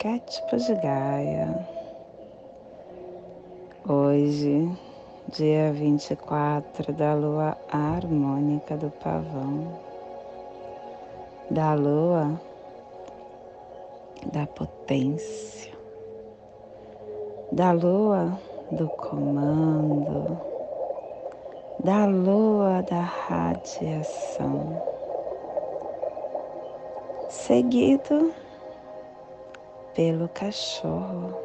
arquétipos de Gaia. Hoje, dia 24 da lua harmônica do pavão, da lua da potência, da lua do comando, da lua da radiação, seguido pelo cachorro,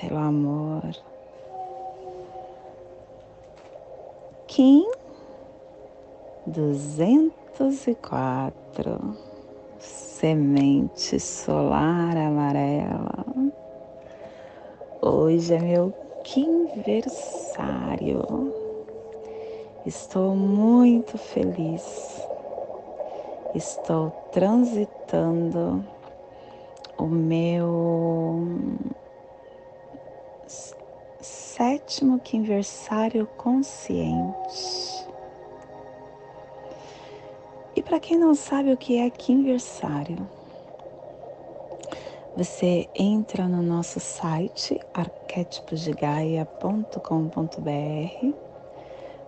pelo amor. Kim 204, semente solar amarela. Hoje é meu quinversário. Estou muito feliz. Estou transitando o meu sétimo quinversário consciente. E para quem não sabe o que é quinversário, você entra no nosso site arquétiposdegaia.com.br,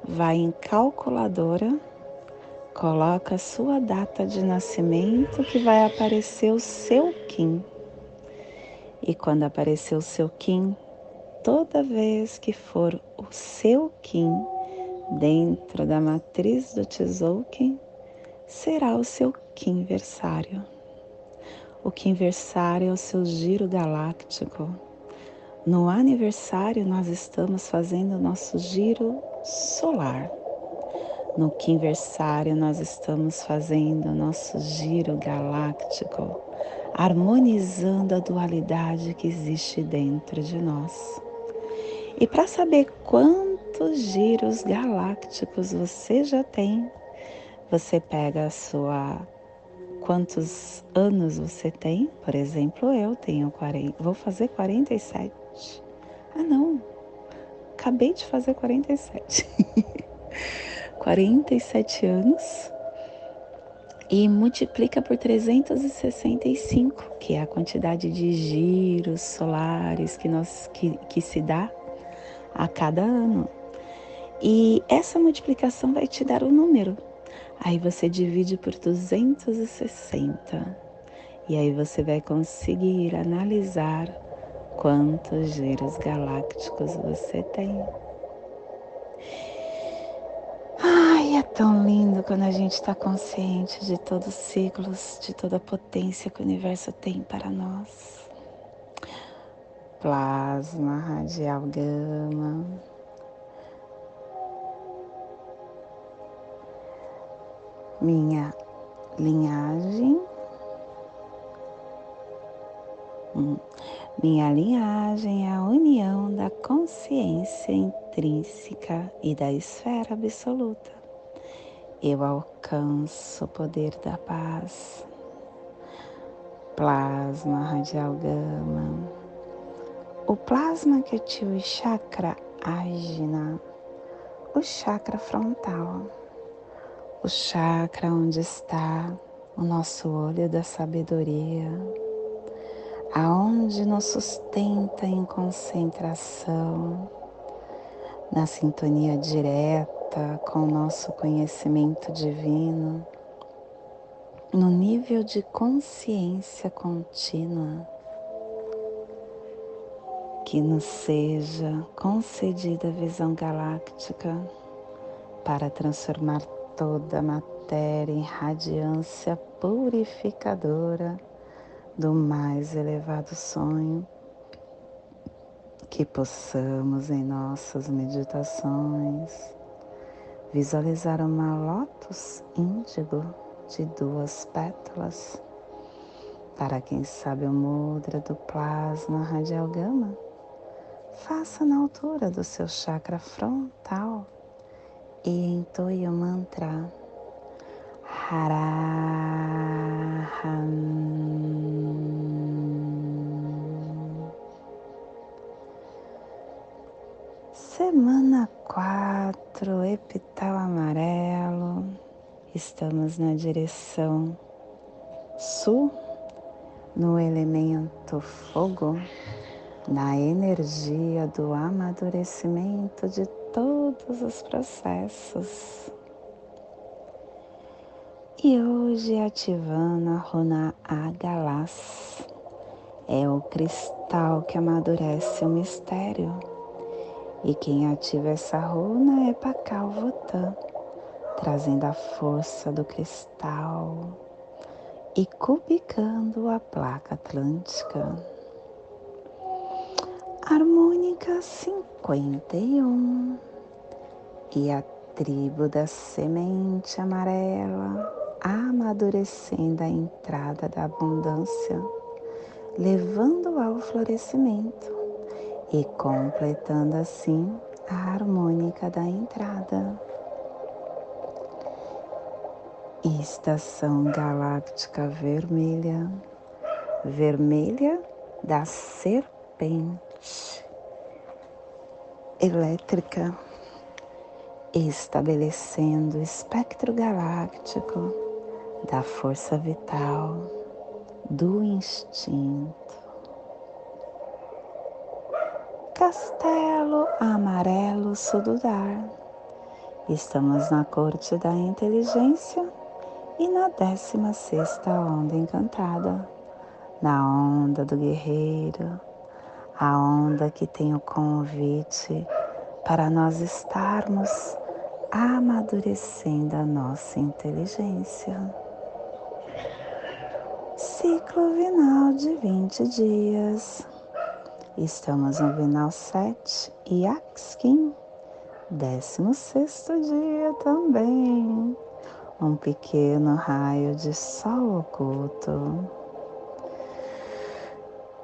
vai em calculadora Coloca a sua data de nascimento que vai aparecer o seu Kim. E quando aparecer o seu Kim, toda vez que for o seu Kim dentro da matriz do Tzolk'in, será o seu Kim versário. O Kim versário é o seu giro galáctico. No aniversário, nós estamos fazendo o nosso giro solar. No quinversário, nós estamos fazendo nosso giro galáctico, harmonizando a dualidade que existe dentro de nós. E para saber quantos giros galácticos você já tem, você pega a sua quantos anos você tem? Por exemplo, eu tenho 40, vou fazer 47. Ah, não. Acabei de fazer 47. 47 anos e multiplica por 365, que é a quantidade de giros solares que, nós, que, que se dá a cada ano. E essa multiplicação vai te dar o um número. Aí você divide por 260. E aí você vai conseguir analisar quantos giros galácticos você tem. Tão lindo quando a gente está consciente de todos os ciclos, de toda a potência que o universo tem para nós. Plasma, radial gama. Minha linhagem. Hum. Minha linhagem é a união da consciência intrínseca e da esfera absoluta. Eu alcanço o poder da paz. Plasma radial gama. O plasma que ativa o chakra ágina, o chakra frontal, o chakra onde está o nosso olho da sabedoria aonde nos sustenta em concentração, na sintonia direta com o nosso conhecimento divino, no nível de consciência contínua, que nos seja concedida a visão galáctica para transformar toda a matéria em radiância purificadora do mais elevado sonho, que possamos em nossas meditações visualizar uma lótus índigo de duas pétalas Para quem sabe o mudra do plasma radial gama, faça na altura do seu chakra frontal e entoie o mantra Haraham. Semana 4, epital amarelo. Estamos na direção sul, no elemento fogo, na energia do amadurecimento de todos os processos. E hoje ativando a runa Agalas, é o cristal que amadurece o mistério. E quem ativa essa runa é Pakal Votan, trazendo a força do cristal e cubicando a placa atlântica. Harmônica 51 e a tribo da semente amarela amadurecendo a entrada da abundância, levando ao florescimento e completando assim a harmônica da entrada. Estação galáctica vermelha, vermelha da serpente elétrica, estabelecendo o espectro galáctico da força vital, do instinto. Castelo Amarelo Sududar. Estamos na corte da inteligência e na décima sexta onda encantada, na onda do guerreiro, a onda que tem o convite para nós estarmos amadurecendo a nossa inteligência ciclo vinal de 20 dias. Estamos no vinal 7 e Axkin, 16 dia também. Um pequeno raio de sol oculto.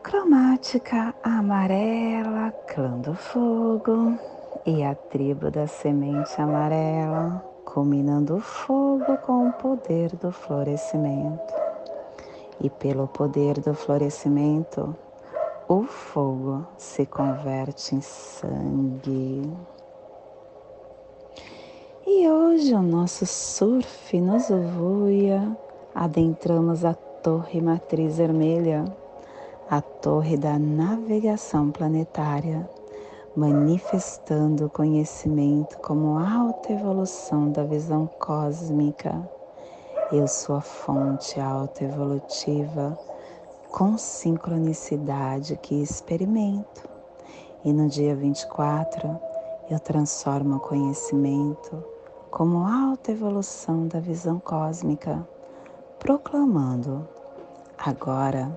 Cromática amarela, clã do fogo e a tribo da semente amarela, combinando o fogo com o poder do florescimento e pelo poder do florescimento, o fogo se converte em sangue. E hoje o nosso surf nos voia, adentramos a Torre Matriz Vermelha, a torre da navegação planetária, manifestando o conhecimento como alta evolução da visão cósmica eu sou a fonte autoevolutiva com sincronicidade que experimento. E no dia 24, eu transformo o conhecimento como alta evolução da visão cósmica, proclamando: agora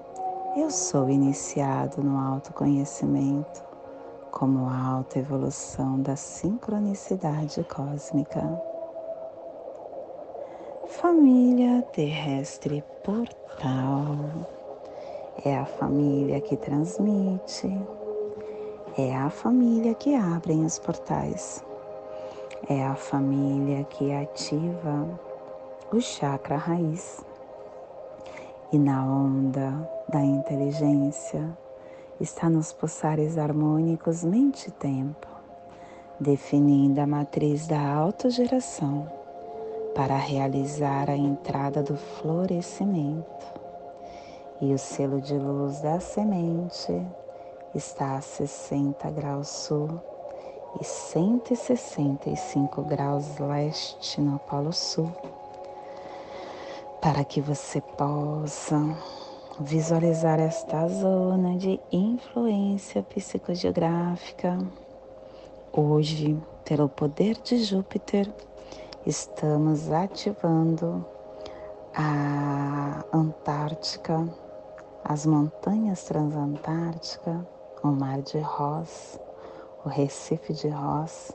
eu sou iniciado no autoconhecimento como alta evolução da sincronicidade cósmica. Família terrestre portal é a família que transmite, é a família que abre os portais, é a família que ativa o chakra raiz. E na onda da inteligência está nos pulsares harmônicos mente-tempo, definindo a matriz da autogeração para realizar a entrada do florescimento. E o selo de luz da semente está a 60 graus sul e 165 graus leste no Polo Sul, para que você possa visualizar esta zona de influência psicogeográfica. Hoje, pelo poder de Júpiter, estamos ativando a Antártica, as montanhas transantárticas, o Mar de Ross, o Recife de Ross,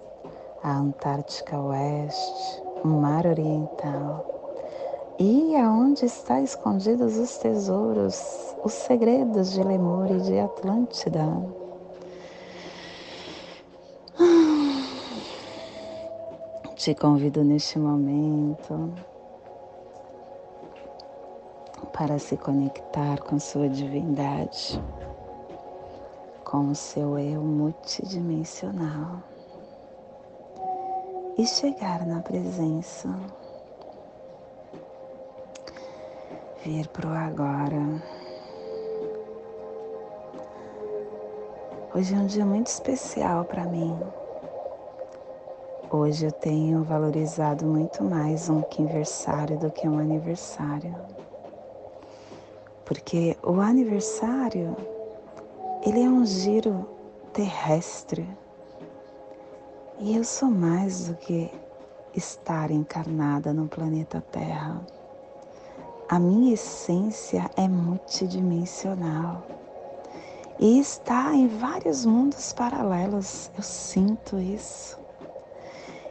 a Antártica Oeste, o Mar Oriental, E aonde está escondidos os tesouros, os segredos de Lemur e de Atlântida? Te convido neste momento para se conectar com sua divindade, com o seu eu multidimensional e chegar na presença vir pro agora. Hoje é um dia muito especial para mim. Hoje eu tenho valorizado muito mais um aniversário do que um aniversário. Porque o aniversário, ele é um giro terrestre. E eu sou mais do que estar encarnada no planeta Terra. A minha essência é multidimensional e está em vários mundos paralelos. Eu sinto isso.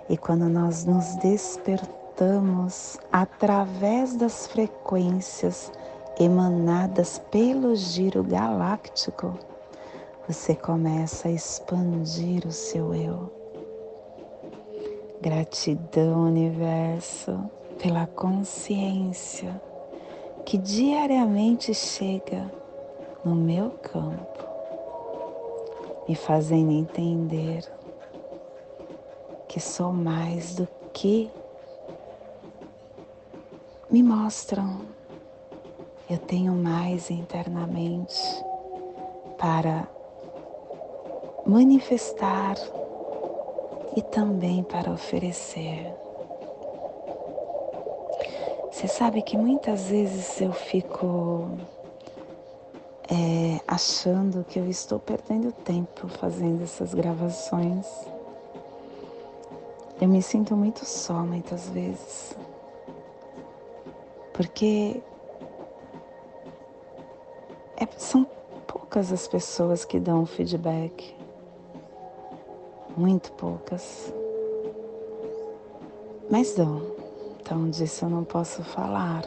E quando nós nos despertamos através das frequências emanadas pelo giro galáctico, você começa a expandir o seu eu. Gratidão, universo, pela consciência que diariamente chega no meu campo, me fazendo entender que sou mais do que me mostram. Eu tenho mais internamente para manifestar e também para oferecer. Você sabe que muitas vezes eu fico é, achando que eu estou perdendo tempo fazendo essas gravações. Eu me sinto muito só muitas vezes. Porque é, são poucas as pessoas que dão feedback. Muito poucas. Mas dão. Então disso eu não posso falar.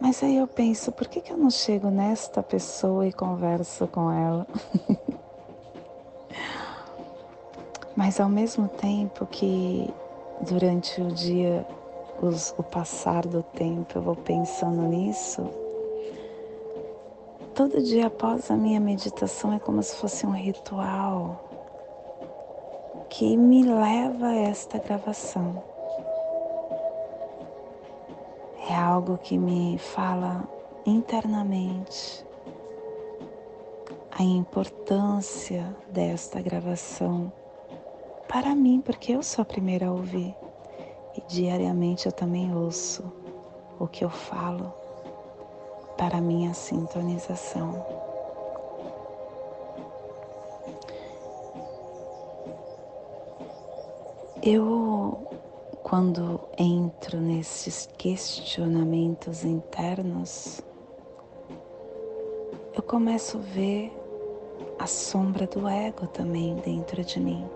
Mas aí eu penso, por que, que eu não chego nesta pessoa e converso com ela? Mas ao mesmo tempo que durante o dia, os, o passar do tempo, eu vou pensando nisso, todo dia após a minha meditação é como se fosse um ritual que me leva a esta gravação. É algo que me fala internamente a importância desta gravação para mim, porque eu sou a primeira a ouvir e diariamente eu também ouço o que eu falo para minha sintonização. Eu quando entro nesses questionamentos internos, eu começo a ver a sombra do ego também dentro de mim.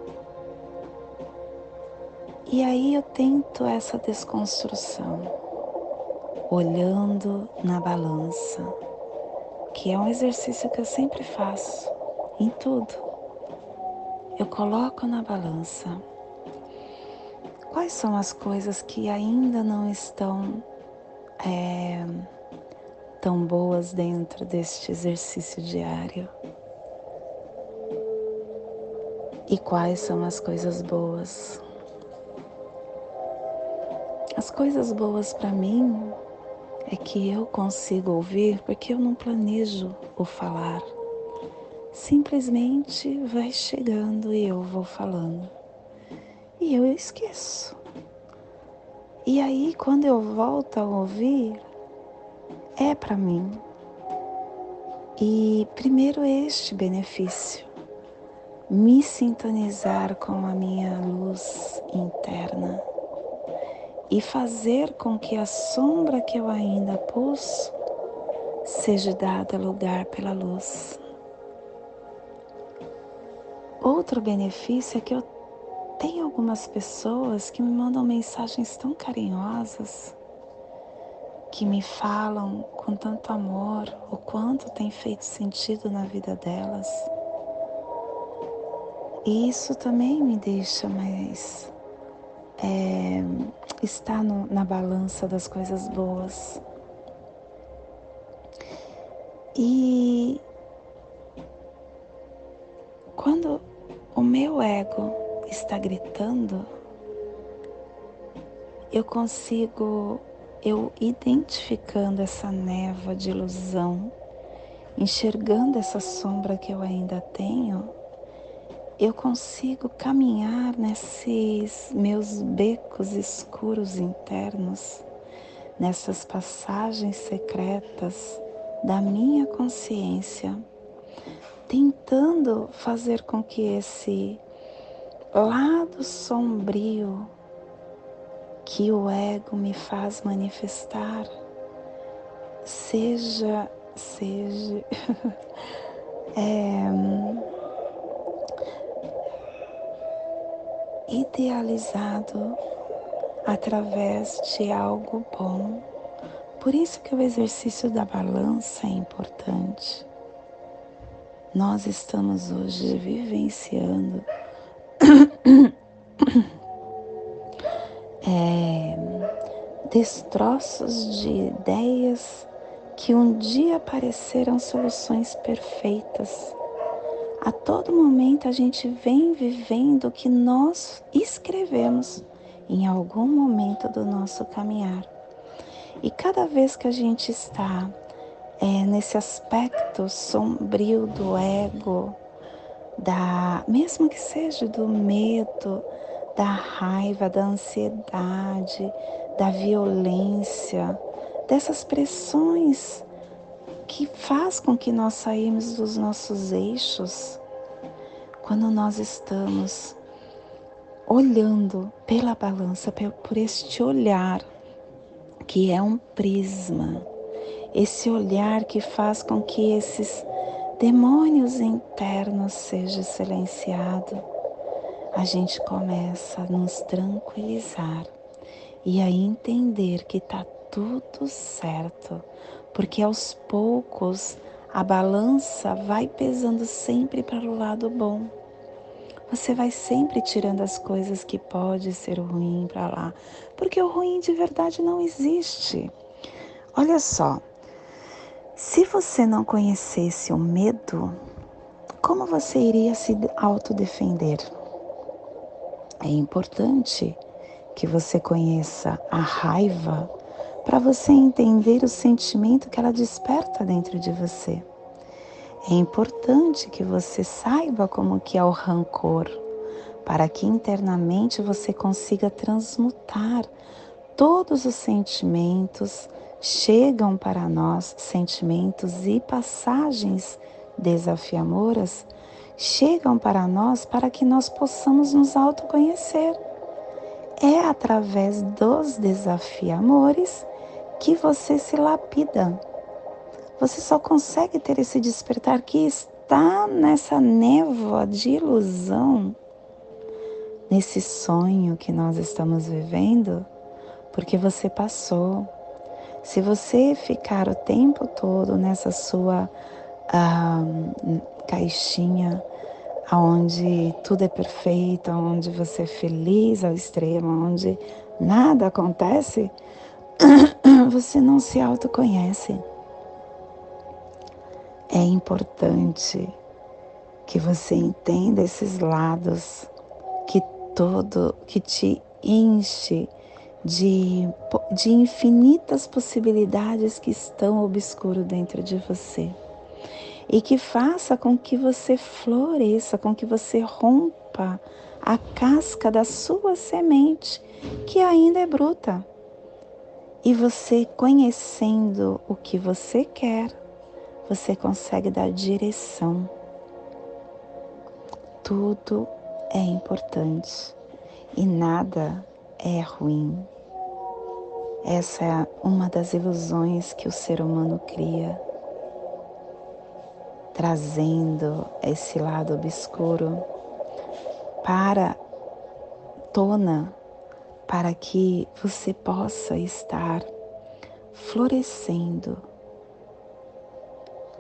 E aí eu tento essa desconstrução, olhando na balança, que é um exercício que eu sempre faço, em tudo. Eu coloco na balança quais são as coisas que ainda não estão é, tão boas dentro deste exercício diário? E quais são as coisas boas? As coisas boas para mim é que eu consigo ouvir porque eu não planejo o falar. Simplesmente vai chegando e eu vou falando e eu esqueço. E aí, quando eu volto a ouvir, é para mim. E primeiro este benefício, me sintonizar com a minha luz interna e fazer com que a sombra que eu ainda pus seja dada lugar pela luz. Outro benefício é que eu tem algumas pessoas que me mandam mensagens tão carinhosas, que me falam com tanto amor o quanto tem feito sentido na vida delas. E isso também me deixa mais. É, estar no, na balança das coisas boas. E quando o meu ego está gritando, eu consigo, eu identificando essa névoa de ilusão, enxergando essa sombra que eu ainda tenho, eu consigo caminhar nesses meus becos escuros internos, nessas passagens secretas da minha consciência, tentando fazer com que esse lado sombrio que o ego me faz manifestar seja seja é, idealizado através de algo bom. Por isso que o exercício da balança é importante. Nós estamos hoje vivenciando é, destroços de ideias que um dia pareceram soluções perfeitas a todo momento a gente vem vivendo o que nós escrevemos em algum momento do nosso caminhar. E cada vez que a gente está é, nesse aspecto sombrio do ego, da mesmo que seja do medo, da raiva, da ansiedade, da violência, dessas pressões que faz com que nós saímos dos nossos eixos quando nós estamos olhando pela balança, por este olhar que é um prisma, esse olhar que faz com que esses demônios internos sejam silenciados, a gente começa a nos tranquilizar e a entender que está tudo certo, porque aos poucos a balança vai pesando sempre para o lado bom. Você vai sempre tirando as coisas que pode ser ruim para lá, porque o ruim de verdade não existe. Olha só, se você não conhecesse o medo, como você iria se autodefender? É importante que você conheça a raiva para você entender o sentimento que ela desperta dentro de você. É importante que você saiba como que é o rancor, para que internamente você consiga transmutar todos os sentimentos chegam para nós, sentimentos e passagens desafiadoras chegam para nós para que nós possamos nos autoconhecer. É através dos desafiamores que você se lapida. Você só consegue ter esse despertar que está nessa névoa de ilusão, nesse sonho que nós estamos vivendo, porque você passou. Se você ficar o tempo todo nessa sua ah, caixinha, onde tudo é perfeito, onde você é feliz ao extremo, onde nada acontece, você não se autoconhece. É importante que você entenda esses lados que todo que te enche de, de infinitas possibilidades que estão obscuro dentro de você e que faça com que você floresça, com que você rompa a casca da sua semente que ainda é bruta. E você conhecendo o que você quer, você consegue dar direção. Tudo é importante e nada é ruim. Essa é uma das ilusões que o ser humano cria, trazendo esse lado obscuro para tona para que você possa estar florescendo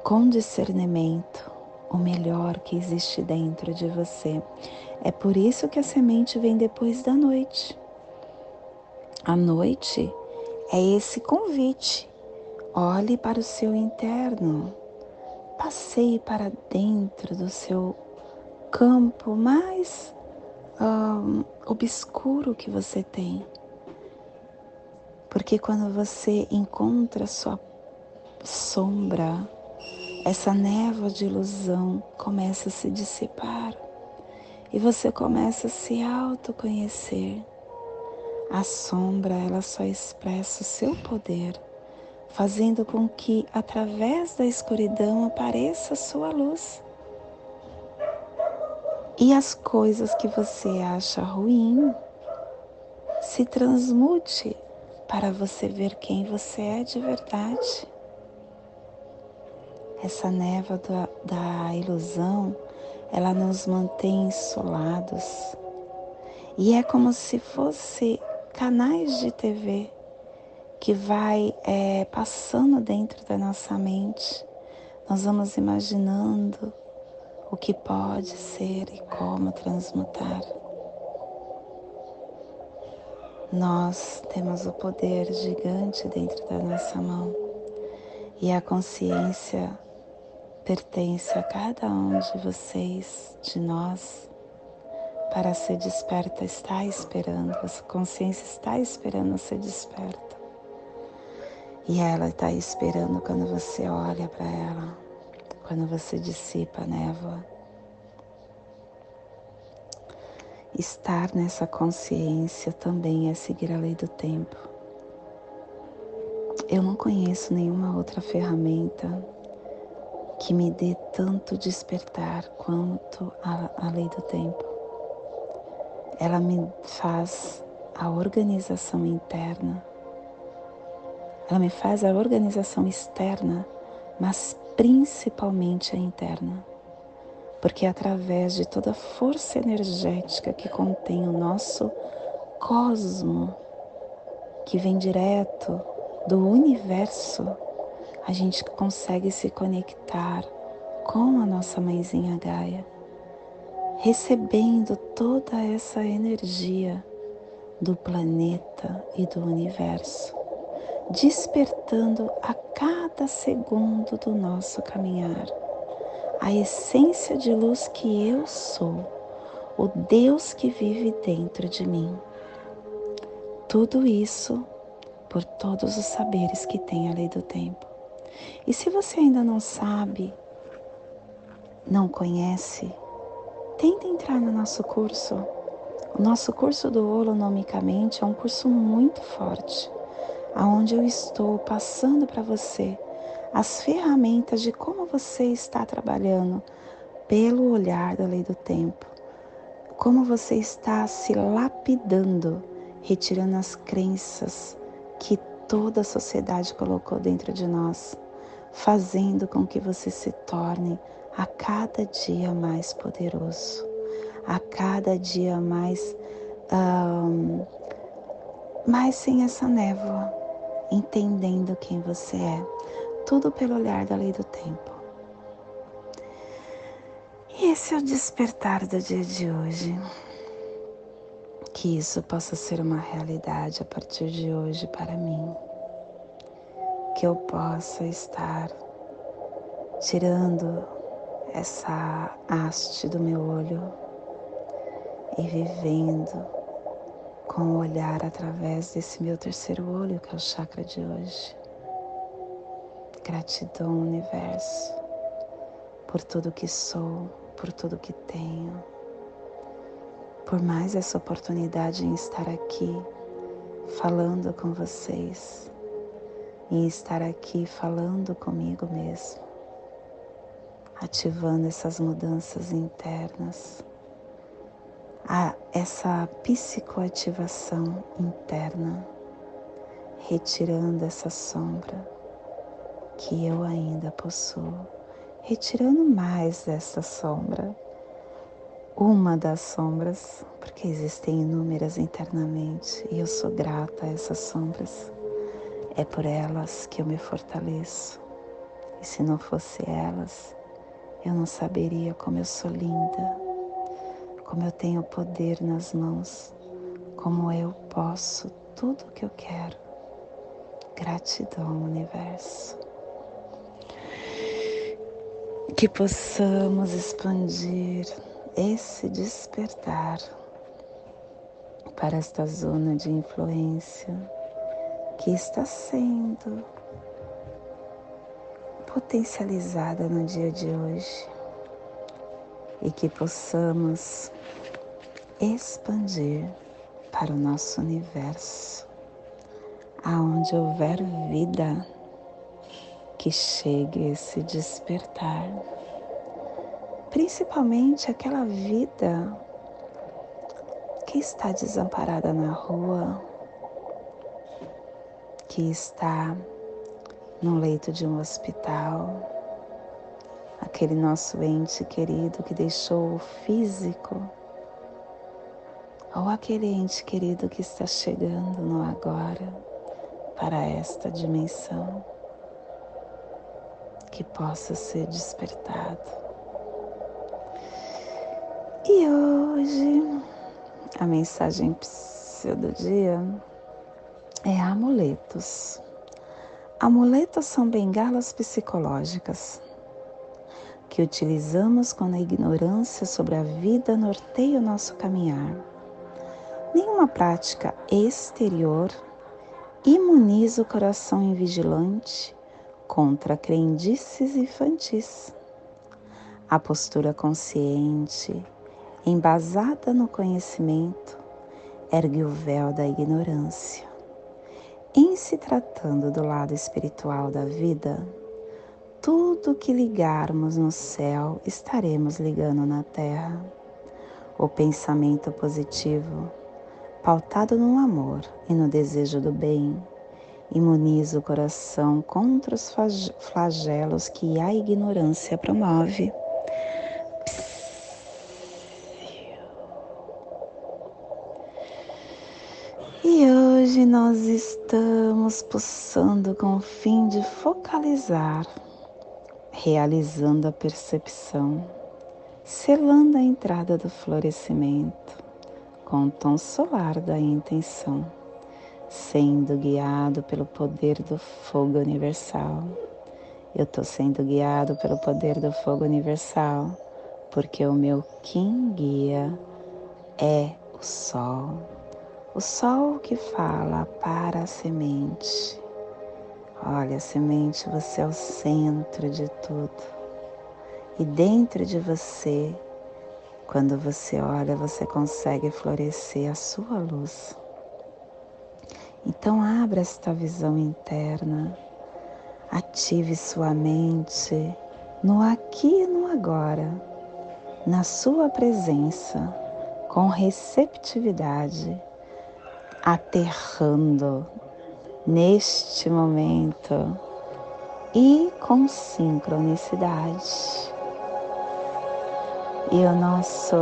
com discernimento o melhor que existe dentro de você. É por isso que a semente vem depois da noite. A noite é esse convite. Olhe para o seu interno. Passeie para dentro do seu campo mais um, obscuro que você tem. Porque quando você encontra sua sombra, essa névoa de ilusão começa a se dissipar e você começa a se autoconhecer. A sombra, ela só expressa o seu poder, fazendo com que através da escuridão apareça a sua luz. E as coisas que você acha ruim se transmute para você ver quem você é de verdade. Essa névoa da, da ilusão, ela nos mantém isolados. E é como se fosse canais de TV que vai é, passando dentro da nossa mente. Nós vamos imaginando o que pode ser e como transmutar. Nós temos o poder gigante dentro da nossa mão e a consciência pertence a cada um de vocês, de nós, para ser desperta, está esperando, a consciência está esperando ser desperta. E ela está esperando quando você olha para ela, quando você dissipa a névoa. Estar nessa consciência também é seguir a lei do tempo. Eu não conheço nenhuma outra ferramenta que me dê tanto despertar quanto a, a lei do tempo. Ela me faz a organização interna, ela me faz a organização externa, mas principalmente a interna, porque é através de toda a força energética que contém o nosso cosmo, que vem direto do universo, a gente consegue se conectar com a nossa mãezinha Gaia, recebendo toda essa energia do planeta e do universo, despertando a cada segundo do nosso caminhar a essência de luz que eu sou, o Deus que vive dentro de mim. Tudo isso por todos os saberes que tem a lei do tempo. E se você ainda não sabe, não conhece, tenta entrar no nosso curso. O nosso curso do Holonomicamente é um curso muito forte, aonde eu estou passando para você as ferramentas de como você está trabalhando pelo olhar da lei do tempo, como você está se lapidando, retirando as crenças que toda a sociedade colocou dentro de nós fazendo com que você se torne a cada dia mais poderoso, a cada dia mais, um, mais sem essa névoa, entendendo quem você é, tudo pelo olhar da lei do tempo. E esse é o despertar do dia de hoje. Que isso possa ser uma realidade a partir de hoje para mim que eu possa estar tirando essa haste do meu olho e vivendo com o olhar através desse meu terceiro olho, que é o chakra de hoje. Gratidão, universo, por tudo que sou, por tudo que tenho, por mais essa oportunidade em estar aqui falando com vocês. Em estar aqui falando comigo mesmo, ativando essas mudanças internas, a essa psicoativação interna, retirando essa sombra que eu ainda possuo, retirando mais dessa sombra uma das sombras, porque existem inúmeras internamente e eu sou grata a essas sombras. É por elas que eu me fortaleço. E se não fosse elas, eu não saberia como eu sou linda, como eu tenho poder nas mãos, como eu posso tudo o que eu quero. Gratidão, universo. Que possamos expandir esse despertar para esta zona de influência que está sendo potencializada no dia de hoje e que possamos expandir para o nosso universo, aonde houver vida, que chegue esse despertar. Principalmente aquela vida que está desamparada na rua, que está no leito de um hospital, aquele nosso ente querido que deixou o físico, ou aquele ente querido que está chegando no agora para esta dimensão, que possa ser despertado e hoje a mensagem do dia é amuletos. Amuletos são bengalas psicológicas que utilizamos quando a ignorância sobre a vida norteia o nosso caminhar. Nenhuma prática exterior imuniza o coração invigilante contra crendices infantis. A postura consciente embasada no conhecimento, ergue o véu da ignorância. Em se tratando do lado espiritual da vida, tudo que ligarmos no céu estaremos ligando na terra. O pensamento positivo, pautado no amor e no desejo do bem, imuniza o coração contra os flagelos que a ignorância promove. Hoje nós estamos pulsando com o fim de focalizar, realizando a percepção, selando a entrada do florescimento com o tom solar da intenção, sendo guiado pelo poder do fogo universal. Eu estou sendo guiado pelo poder do fogo universal, porque o meu Kim guia é o sol o sol que fala para a semente. Olha, semente, você é o centro de tudo. E dentro de você, quando você olha, você consegue florescer a sua luz. Então, abra esta visão interna, ative sua mente no aqui e no agora, na sua presença, com receptividade aterrando neste momento e com sincronicidade. E o nosso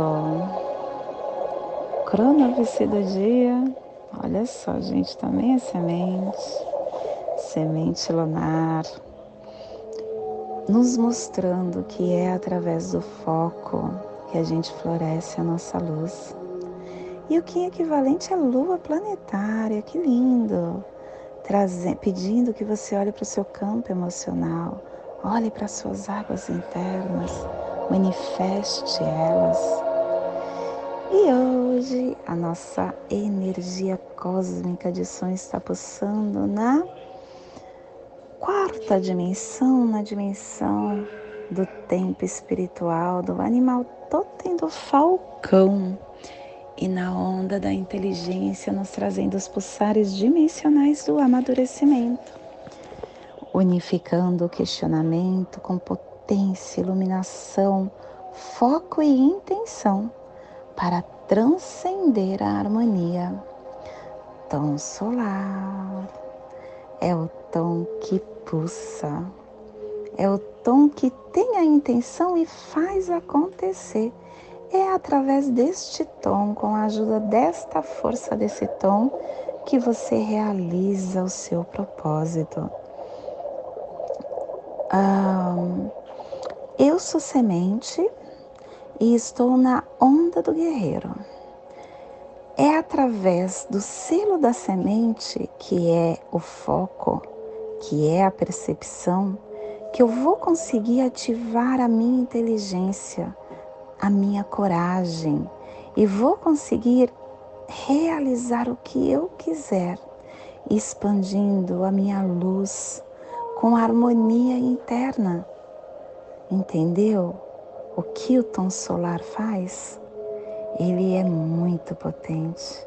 cronovice do dia, olha só, gente, também é semente, semente lunar, nos mostrando que é através do foco que a gente floresce a nossa luz. E o que é equivalente à lua planetária, que lindo! Pedindo que você olhe para o seu campo emocional, olhe para as suas águas internas, manifeste elas. E hoje a nossa energia cósmica de som está pulsando na quarta dimensão, na dimensão do tempo espiritual, do animal totem do falcão e na onda da inteligência, nos trazendo os pulsares dimensionais do amadurecimento, unificando o questionamento com potência, iluminação, foco e intenção para transcender a harmonia. Tom solar é o tom que pulsa, é o tom que tem a intenção e faz acontecer é através deste tom, com a ajuda desta força desse tom, que você realiza o seu propósito. Eu sou semente e estou na onda do guerreiro. É através do selo da semente, que é o foco, que é a percepção, que eu vou conseguir ativar a minha inteligência, a minha coragem e vou conseguir realizar o que eu quiser, expandindo a minha luz com harmonia interna. Entendeu o que o tom solar faz? Ele é muito potente,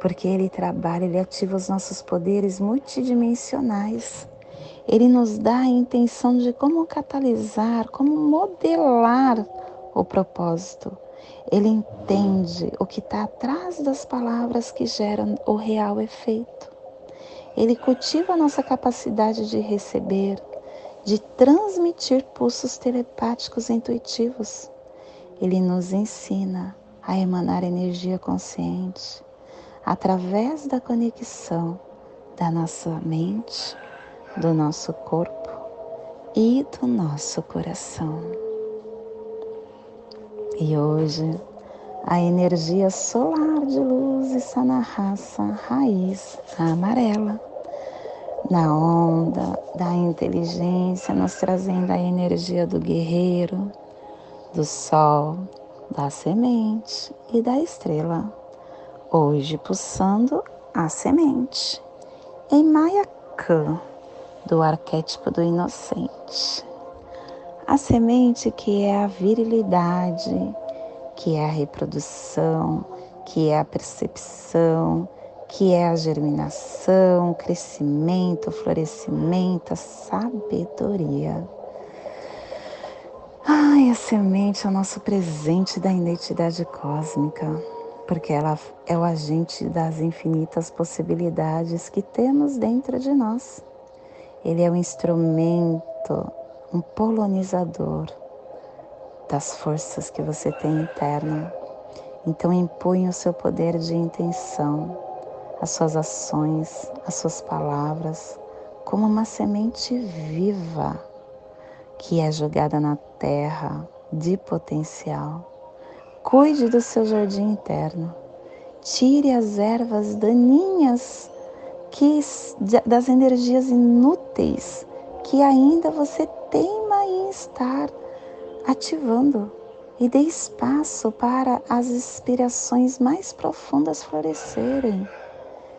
porque ele trabalha, ele ativa os nossos poderes multidimensionais. Ele nos dá a intenção de como catalisar, como modelar o propósito. Ele entende o que está atrás das palavras que geram o real efeito. Ele cultiva a nossa capacidade de receber, de transmitir pulsos telepáticos intuitivos. Ele nos ensina a emanar energia consciente através da conexão da nossa mente, do nosso corpo e do nosso coração. E hoje a energia solar de luz está na raça raiz amarela, na onda da inteligência, nos trazendo a energia do guerreiro, do sol, da semente e da estrela. Hoje pulsando a semente em Maya Khan, do arquétipo do inocente. A semente que é a virilidade, que é a reprodução, que é a percepção, que é a germinação, crescimento, florescimento, a sabedoria. Ai, a semente é o nosso presente da identidade cósmica, porque ela é o agente das infinitas possibilidades que temos dentro de nós. Ele é o instrumento um polonizador das forças que você tem interna. Então empunhe o seu poder de intenção, as suas ações, as suas palavras, como uma semente viva que é jogada na terra de potencial. Cuide do seu jardim interno. Tire as ervas daninhas que das energias inúteis que ainda você teima em estar ativando e dê espaço para as inspirações mais profundas florescerem.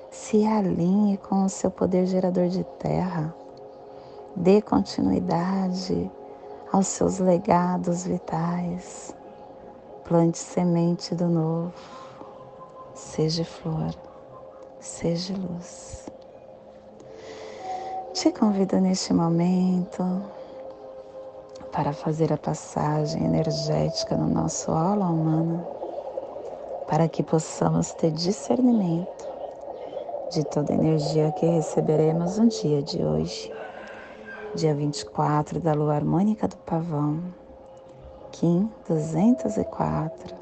Se alinhe com o seu poder gerador de terra. Dê continuidade aos seus legados vitais. Plante semente do novo. Seja flor, seja luz. Te convido neste momento para fazer a passagem energética no nosso aula humana, para que possamos ter discernimento de toda a energia que receberemos no dia de hoje, dia 24 da lua harmônica do pavão, Kim 204,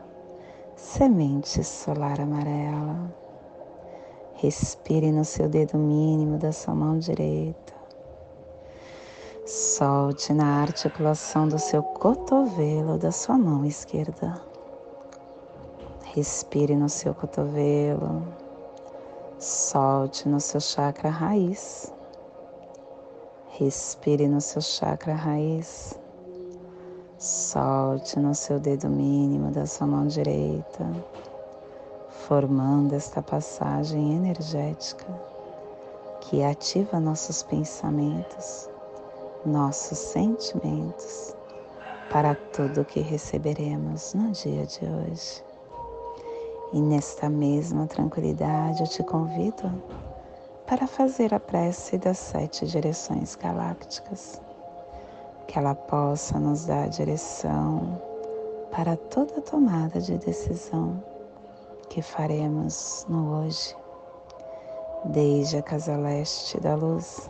semente solar amarela. Respire no seu dedo mínimo da sua mão direita. Solte na articulação do seu cotovelo da sua mão esquerda. Respire no seu cotovelo. Solte no seu chakra raiz. Respire no seu chakra raiz. Solte no seu dedo mínimo da sua mão direita formando esta passagem energética que ativa nossos pensamentos, nossos sentimentos para tudo que receberemos no dia de hoje. E nesta mesma tranquilidade eu te convido para fazer a prece das sete direções galácticas, que ela possa nos dar direção para toda tomada de decisão que faremos no hoje, desde a casa leste da luz,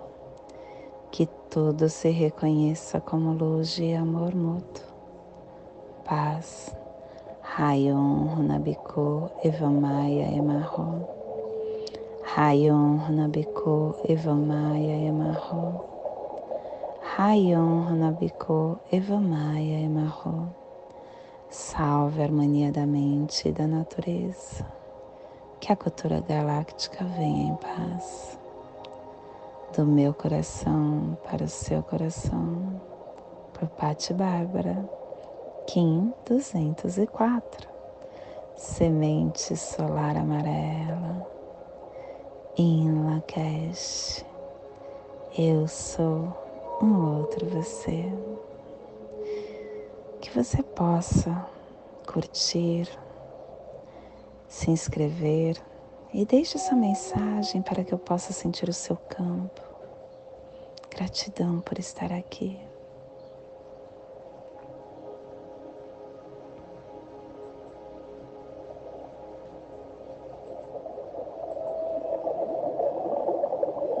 tudo se reconheça como luz e amor mútuo, paz Rayon Runabiko Evamaya Emarro. Rayon Runabiko Evamaya Emarro. Rayon Runabiko Evamaya Emarro. Salve a harmonia da mente e da natureza. Que a cultura galáctica venha em paz. Do meu coração para o seu coração. Por Pati Bárbara. Kim 204, Semente Solar Amarela, em Lakesh, eu sou um outro você. Que você possa curtir, se inscrever e deixe essa mensagem para que eu possa sentir o seu campo. Gratidão por estar aqui.